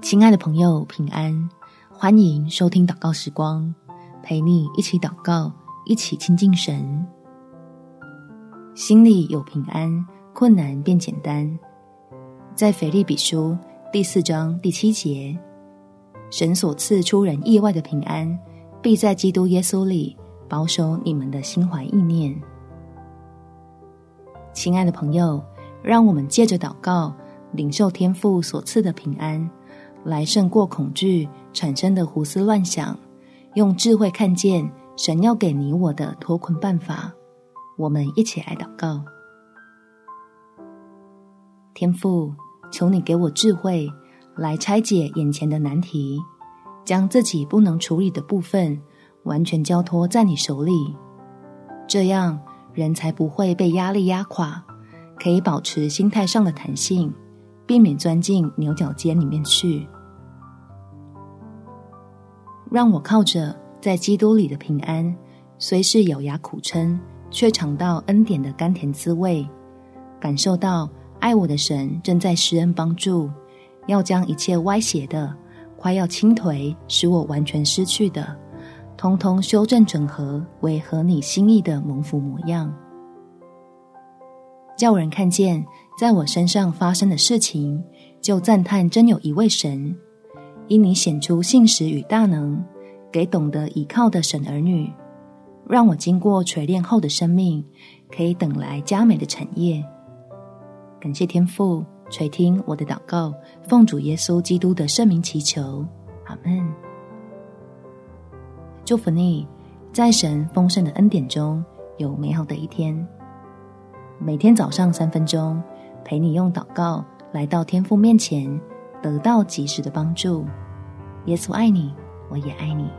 亲爱的朋友，平安！欢迎收听祷告时光，陪你一起祷告，一起亲近神。心里有平安，困难变简单。在腓利比书第四章第七节，神所赐出人意外的平安，必在基督耶稣里保守你们的心怀意念。亲爱的朋友，让我们借着祷告，领受天父所赐的平安。来胜过恐惧产生的胡思乱想，用智慧看见神要给你我的脱困办法。我们一起来祷告：天父，求你给我智慧，来拆解眼前的难题，将自己不能处理的部分完全交托在你手里，这样人才不会被压力压垮，可以保持心态上的弹性。避免钻进牛角尖里面去，让我靠着在基督里的平安，虽是咬牙苦撑，却尝到恩典的甘甜滋味，感受到爱我的神正在施恩帮助，要将一切歪斜的、快要倾颓、使我完全失去的，通通修正整合为合你心意的蒙福模样，叫人看见。在我身上发生的事情，就赞叹真有一位神，因你显出信实与大能，给懂得倚靠的神儿女，让我经过锤炼后的生命，可以等来佳美的产业。感谢天父垂听我的祷告，奉主耶稣基督的圣名祈求，阿门。祝福你，在神丰盛的恩典中有美好的一天。每天早上三分钟。陪你用祷告来到天父面前，得到及时的帮助。耶稣爱你，我也爱你。